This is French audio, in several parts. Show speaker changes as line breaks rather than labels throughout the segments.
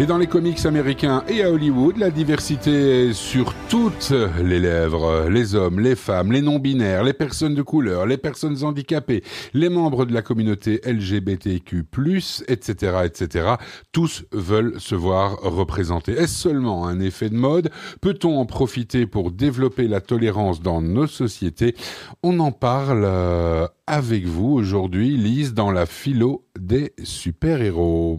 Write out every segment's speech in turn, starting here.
Et dans les comics américains et à Hollywood, la diversité est sur toutes les lèvres. Les hommes, les femmes, les non-binaires, les personnes de couleur, les personnes handicapées, les membres de la communauté LGBTQ+, etc., etc. Tous veulent se voir représentés. Est-ce seulement un effet de mode? Peut-on en profiter pour développer la tolérance dans nos sociétés? On en parle euh, avec vous aujourd'hui, Lise, dans la philo des super-héros.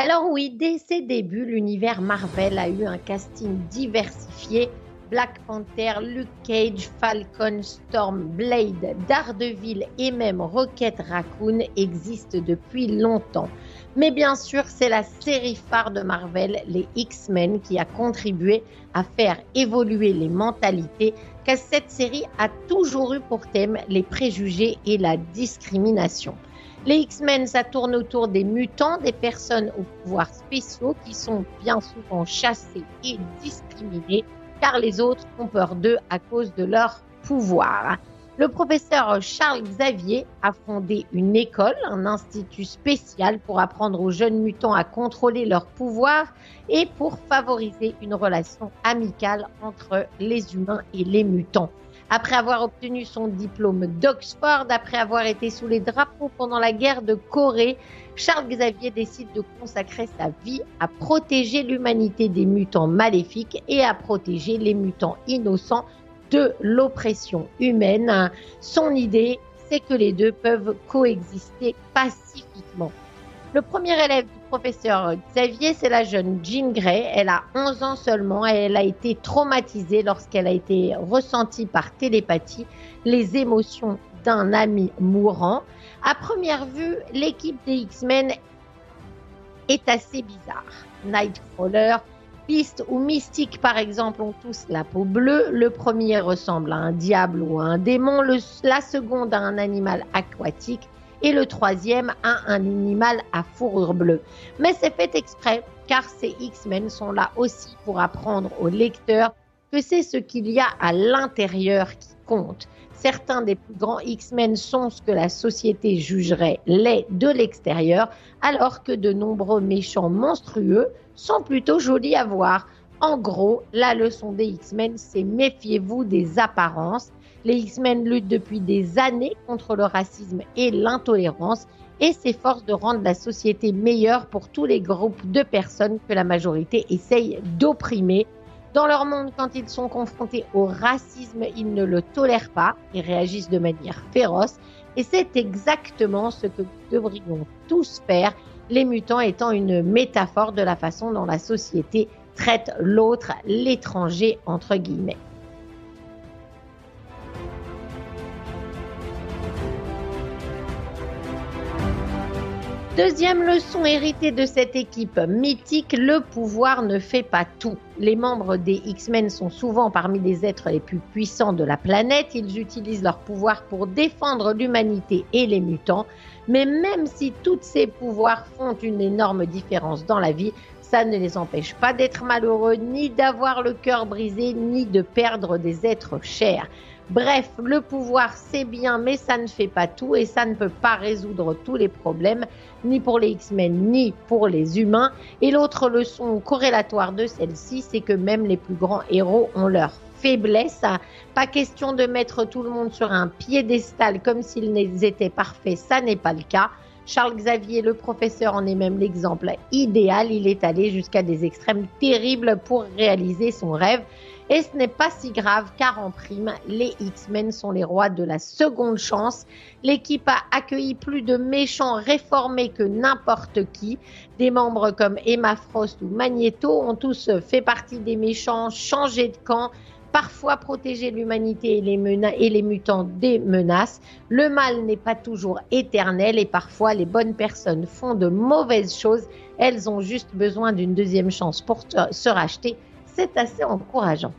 Alors oui, dès ses débuts, l'univers Marvel a eu un casting diversifié. Black Panther, Luke Cage, Falcon, Storm, Blade, Daredevil et même Rocket Raccoon existent depuis longtemps. Mais bien sûr, c'est la série phare de Marvel, les X-Men, qui a contribué à faire évoluer les mentalités, car cette série a toujours eu pour thème les préjugés et la discrimination. Les X-Men, ça tourne autour des mutants, des personnes aux pouvoirs spéciaux qui sont bien souvent chassés et discriminés car les autres ont peur d'eux à cause de leur pouvoir. Le professeur Charles Xavier a fondé une école, un institut spécial pour apprendre aux jeunes mutants à contrôler leur pouvoir et pour favoriser une relation amicale entre les humains et les mutants. Après avoir obtenu son diplôme d'Oxford, après avoir été sous les drapeaux pendant la guerre de Corée, Charles Xavier décide de consacrer sa vie à protéger l'humanité des mutants maléfiques et à protéger les mutants innocents de l'oppression humaine. Son idée, c'est que les deux peuvent coexister pacifiquement. Le premier élève professeur Xavier, c'est la jeune Jean Grey. Elle a 11 ans seulement et elle a été traumatisée lorsqu'elle a été ressentie par télépathie les émotions d'un ami mourant. À première vue, l'équipe des X-Men est assez bizarre. Nightcrawler, Beast ou Mystique, par exemple, ont tous la peau bleue. Le premier ressemble à un diable ou à un démon, la seconde à un animal aquatique et le troisième a un animal à fourrure bleue. Mais c'est fait exprès car ces X-Men sont là aussi pour apprendre aux lecteurs que c'est ce qu'il y a à l'intérieur qui compte. Certains des plus grands X-Men sont ce que la société jugerait laid de l'extérieur, alors que de nombreux méchants monstrueux sont plutôt jolis à voir. En gros, la leçon des X-Men, c'est méfiez-vous des apparences les X-Men luttent depuis des années contre le racisme et l'intolérance et s'efforcent de rendre la société meilleure pour tous les groupes de personnes que la majorité essaye d'opprimer. Dans leur monde, quand ils sont confrontés au racisme, ils ne le tolèrent pas et réagissent de manière féroce. Et c'est exactement ce que devrions tous faire, les mutants étant une métaphore de la façon dont la société traite l'autre, l'étranger, entre guillemets. Deuxième leçon héritée de cette équipe mythique, le pouvoir ne fait pas tout. Les membres des X-Men sont souvent parmi les êtres les plus puissants de la planète. Ils utilisent leur pouvoir pour défendre l'humanité et les mutants. Mais même si tous ces pouvoirs font une énorme différence dans la vie, ça ne les empêche pas d'être malheureux, ni d'avoir le cœur brisé, ni de perdre des êtres chers. Bref, le pouvoir c'est bien, mais ça ne fait pas tout et ça ne peut pas résoudre tous les problèmes, ni pour les X-Men, ni pour les humains. Et l'autre leçon corrélatoire de celle-ci, c'est que même les plus grands héros ont leur faiblesse. Pas question de mettre tout le monde sur un piédestal comme s'ils étaient parfaits, ça n'est pas le cas. Charles Xavier, le professeur, en est même l'exemple idéal. Il est allé jusqu'à des extrêmes terribles pour réaliser son rêve. Et ce n'est pas si grave car en prime, les X-Men sont les rois de la seconde chance. L'équipe a accueilli plus de méchants réformés que n'importe qui. Des membres comme Emma Frost ou Magneto ont tous fait partie des méchants, changé de camp, parfois protéger l'humanité et, et, les mutants des menaces. Le mal n'est pas toujours éternel et parfois les bonnes personnes font de mauvaises choses. Elles ont juste besoin d'une deuxième chance pour se racheter c'est assez encourageant.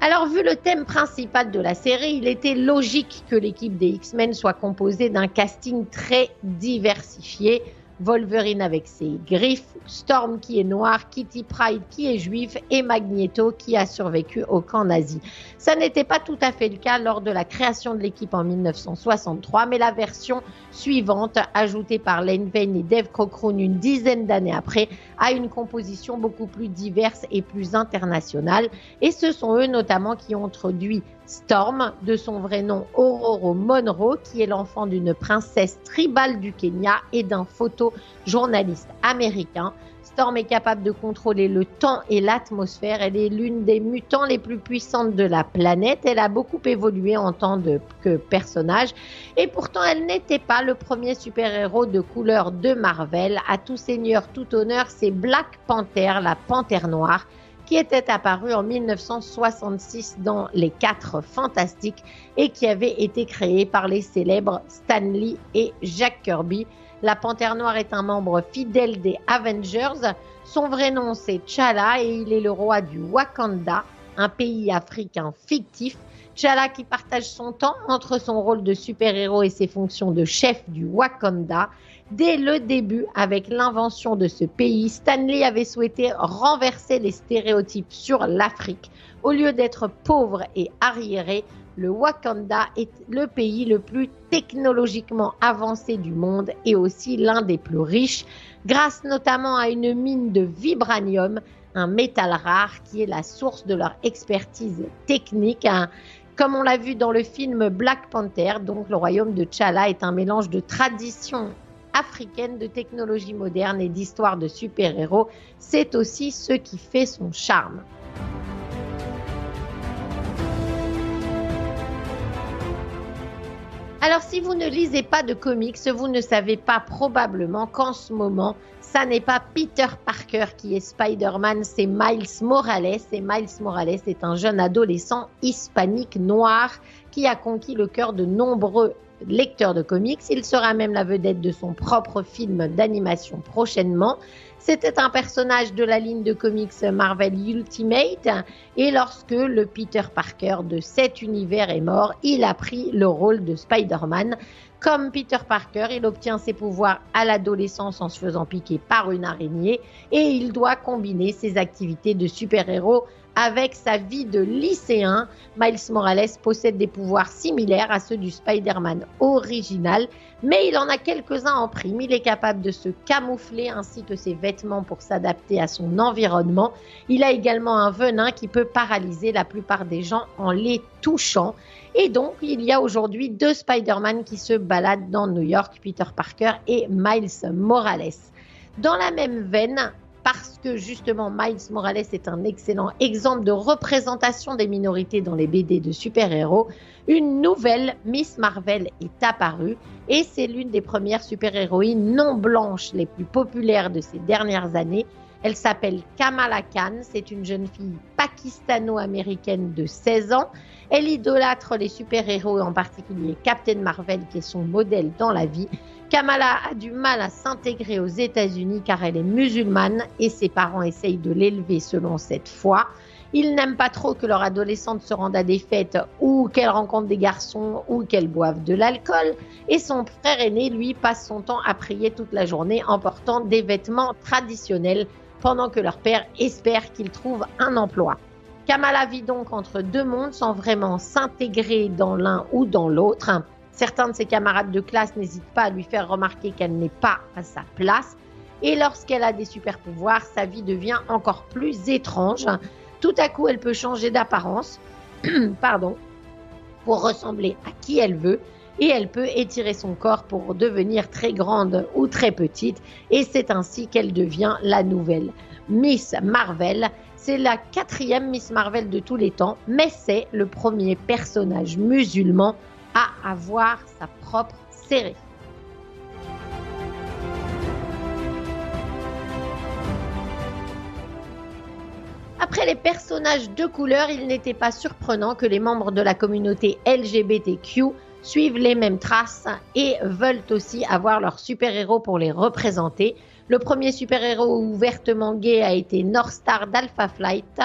Alors, vu le thème principal de la série, il était logique que l'équipe des X-Men soit composée d'un casting très diversifié. Wolverine avec ses griffes, Storm qui est noir, Kitty Pride qui est juif et Magneto qui a survécu au camp nazi. Ça n'était pas tout à fait le cas lors de la création de l'équipe en 1963, mais la version suivante, ajoutée par Lane Vane et Dave Cockrum une dizaine d'années après, a une composition beaucoup plus diverse et plus internationale. Et ce sont eux notamment qui ont introduit Storm, de son vrai nom Aurora Monroe, qui est l'enfant d'une princesse tribale du Kenya et d'un photojournaliste américain. Storm est capable de contrôler le temps et l'atmosphère. Elle est l'une des mutants les plus puissantes de la planète. Elle a beaucoup évolué en tant que personnage. Et pourtant, elle n'était pas le premier super-héros de couleur de Marvel. À tout seigneur, tout honneur, c'est Black Panther, la panthère noire qui était apparu en 1966 dans Les Quatre Fantastiques et qui avait été créé par les célèbres Stan Lee et Jack Kirby. La Panthère Noire est un membre fidèle des Avengers. Son vrai nom c'est Chala et il est le roi du Wakanda, un pays africain fictif. Chala qui partage son temps entre son rôle de super-héros et ses fonctions de chef du Wakanda. Dès le début, avec l'invention de ce pays, Stanley avait souhaité renverser les stéréotypes sur l'Afrique. Au lieu d'être pauvre et arriéré, le Wakanda est le pays le plus technologiquement avancé du monde et aussi l'un des plus riches, grâce notamment à une mine de vibranium, un métal rare qui est la source de leur expertise technique. Comme on l'a vu dans le film Black Panther, donc le royaume de T'Challa est un mélange de tradition africaine de technologie moderne et d'histoire de super-héros. C'est aussi ce qui fait son charme. Alors si vous ne lisez pas de comics, vous ne savez pas probablement qu'en ce moment, ça n'est pas Peter Parker qui est Spider-Man, c'est Miles Morales. Et Miles Morales est un jeune adolescent hispanique noir qui a conquis le cœur de nombreux lecteur de comics. Il sera même la vedette de son propre film d'animation prochainement. C'était un personnage de la ligne de comics Marvel Ultimate et lorsque le Peter Parker de cet univers est mort, il a pris le rôle de Spider-Man. Comme Peter Parker, il obtient ses pouvoirs à l'adolescence en se faisant piquer par une araignée et il doit combiner ses activités de super-héros avec sa vie de lycéen, Miles Morales possède des pouvoirs similaires à ceux du Spider-Man original, mais il en a quelques-uns en prime. Il est capable de se camoufler ainsi que ses vêtements pour s'adapter à son environnement. Il a également un venin qui peut paralyser la plupart des gens en les touchant. Et donc, il y a aujourd'hui deux Spider-Man qui se baladent dans New York, Peter Parker et Miles Morales. Dans la même veine, parce que justement Miles Morales est un excellent exemple de représentation des minorités dans les BD de super-héros, une nouvelle Miss Marvel est apparue et c'est l'une des premières super-héroïnes non blanches les plus populaires de ces dernières années. Elle s'appelle Kamala Khan, c'est une jeune fille pakistano-américaine de 16 ans. Elle idolâtre les super-héros, en particulier Captain Marvel, qui est son modèle dans la vie. Kamala a du mal à s'intégrer aux États-Unis car elle est musulmane et ses parents essayent de l'élever selon cette foi. Ils n'aiment pas trop que leur adolescente se rende à des fêtes ou qu'elle rencontre des garçons ou qu'elle boive de l'alcool. Et son frère aîné, lui, passe son temps à prier toute la journée en portant des vêtements traditionnels pendant que leur père espère qu'il trouve un emploi. Kamala vit donc entre deux mondes sans vraiment s'intégrer dans l'un ou dans l'autre. Certains de ses camarades de classe n'hésitent pas à lui faire remarquer qu'elle n'est pas à sa place. Et lorsqu'elle a des super pouvoirs, sa vie devient encore plus étrange. Tout à coup, elle peut changer d'apparence, pardon, pour ressembler à qui elle veut. Et elle peut étirer son corps pour devenir très grande ou très petite. Et c'est ainsi qu'elle devient la nouvelle Miss Marvel. C'est la quatrième Miss Marvel de tous les temps, mais c'est le premier personnage musulman à avoir sa propre série. Après les personnages de couleur, il n'était pas surprenant que les membres de la communauté LGBTQ suivent les mêmes traces et veulent aussi avoir leurs super-héros pour les représenter. Le premier super-héros ouvertement gay a été North Star d'Alpha Flight.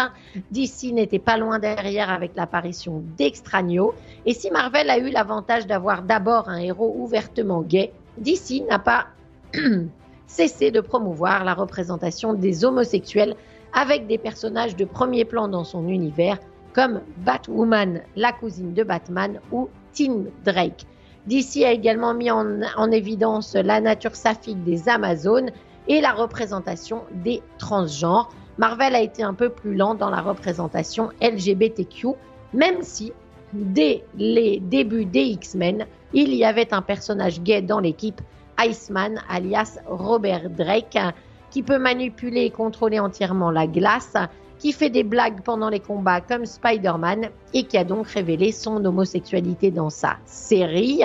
DC n'était pas loin derrière avec l'apparition d'Extraño. Et si Marvel a eu l'avantage d'avoir d'abord un héros ouvertement gay, DC n'a pas cesser de promouvoir la représentation des homosexuels avec des personnages de premier plan dans son univers comme Batwoman, la cousine de Batman, ou Tim Drake. DC a également mis en, en, évidence la nature saphique des Amazones et la représentation des transgenres. Marvel a été un peu plus lent dans la représentation LGBTQ, même si dès les débuts des X-Men, il y avait un personnage gay dans l'équipe, Iceman, alias Robert Drake, qui peut manipuler et contrôler entièrement la glace, qui fait des blagues pendant les combats comme Spider-Man et qui a donc révélé son homosexualité dans sa série.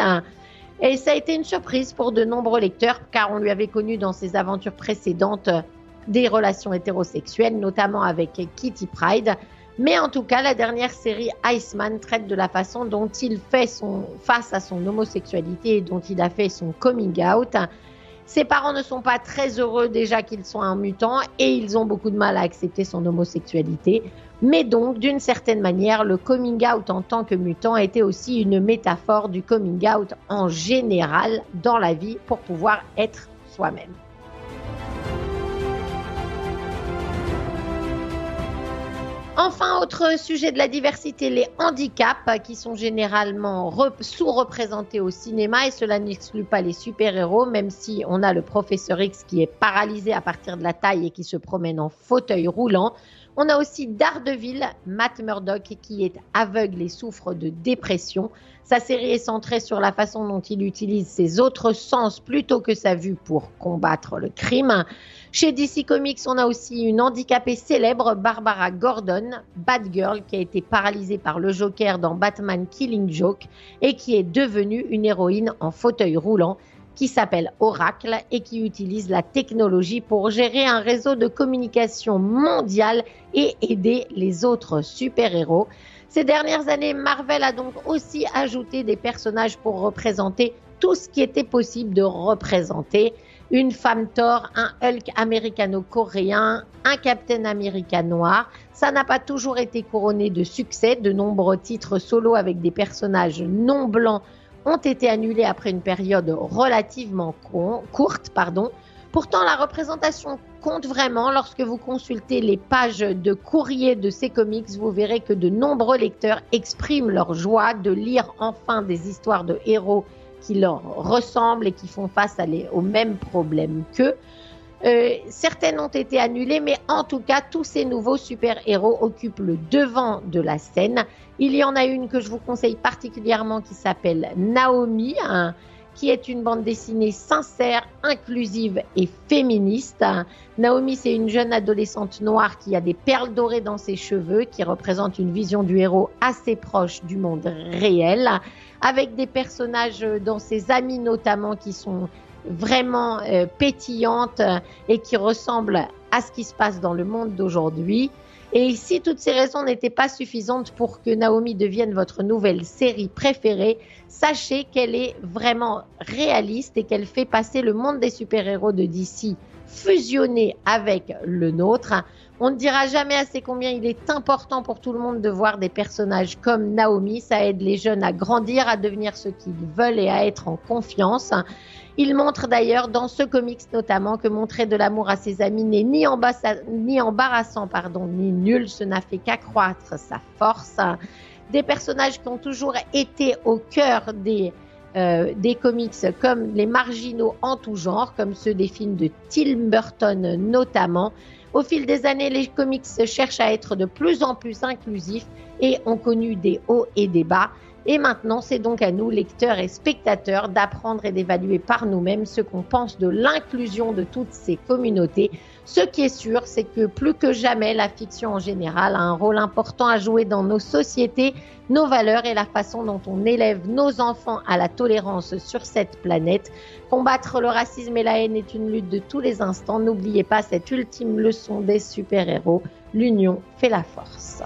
Et ça a été une surprise pour de nombreux lecteurs car on lui avait connu dans ses aventures précédentes des relations hétérosexuelles, notamment avec Kitty Pride. Mais en tout cas, la dernière série Iceman traite de la façon dont il fait face à son homosexualité et dont il a fait son coming out. Ses parents ne sont pas très heureux déjà qu'il soit un mutant et ils ont beaucoup de mal à accepter son homosexualité. Mais donc, d'une certaine manière, le coming out en tant que mutant était aussi une métaphore du coming out en général dans la vie pour pouvoir être soi-même. Enfin, autre sujet de la diversité, les handicaps qui sont généralement sous-représentés au cinéma et cela n'exclut pas les super-héros, même si on a le professeur X qui est paralysé à partir de la taille et qui se promène en fauteuil roulant. On a aussi Daredevil, Matt Murdock, qui est aveugle et souffre de dépression. Sa série est centrée sur la façon dont il utilise ses autres sens plutôt que sa vue pour combattre le crime. Chez DC Comics, on a aussi une handicapée célèbre, Barbara Gordon, Batgirl, qui a été paralysée par le Joker dans Batman Killing Joke et qui est devenue une héroïne en fauteuil roulant qui s'appelle Oracle et qui utilise la technologie pour gérer un réseau de communication mondial et aider les autres super-héros. Ces dernières années, Marvel a donc aussi ajouté des personnages pour représenter tout ce qui était possible de représenter une femme Thor, un Hulk américano-coréen, un Captain America noir. Ça n'a pas toujours été couronné de succès. De nombreux titres solo avec des personnages non blancs ont été annulés après une période relativement courte. Pourtant, la représentation compte vraiment. Lorsque vous consultez les pages de courrier de ces comics, vous verrez que de nombreux lecteurs expriment leur joie de lire enfin des histoires de héros qui leur ressemblent et qui font face aux mêmes problèmes qu'eux. Euh, certaines ont été annulées, mais en tout cas, tous ces nouveaux super-héros occupent le devant de la scène. Il y en a une que je vous conseille particulièrement qui s'appelle Naomi, qui est une bande dessinée sincère, inclusive et féministe. Naomi, c'est une jeune adolescente noire qui a des perles dorées dans ses cheveux, qui représente une vision du héros assez proche du monde réel avec des personnages dans ses amis notamment qui sont vraiment euh, pétillantes et qui ressemblent à ce qui se passe dans le monde d'aujourd'hui. Et si toutes ces raisons n'étaient pas suffisantes pour que Naomi devienne votre nouvelle série préférée, sachez qu'elle est vraiment réaliste et qu'elle fait passer le monde des super-héros de DC fusionné avec le nôtre. On ne dira jamais assez combien il est important pour tout le monde de voir des personnages comme Naomi. Ça aide les jeunes à grandir, à devenir ce qu'ils veulent et à être en confiance. Il montre d'ailleurs dans ce comics notamment que montrer de l'amour à ses amis n'est ni, embarrassant pardon, ni nul. Ce n'a fait qu'accroître sa force. Des personnages qui ont toujours été au cœur euh, des comics comme les marginaux en tout genre, comme ceux des films de Tim Burton notamment. Au fil des années, les comics cherchent à être de plus en plus inclusifs et ont connu des hauts et des bas. Et maintenant, c'est donc à nous, lecteurs et spectateurs, d'apprendre et d'évaluer par nous-mêmes ce qu'on pense de l'inclusion de toutes ces communautés. Ce qui est sûr, c'est que plus que jamais, la fiction en général a un rôle important à jouer dans nos sociétés, nos valeurs et la façon dont on élève nos enfants à la tolérance sur cette planète. Combattre le racisme et la haine est une lutte de tous les instants. N'oubliez pas cette ultime leçon des super-héros. L'union fait la force.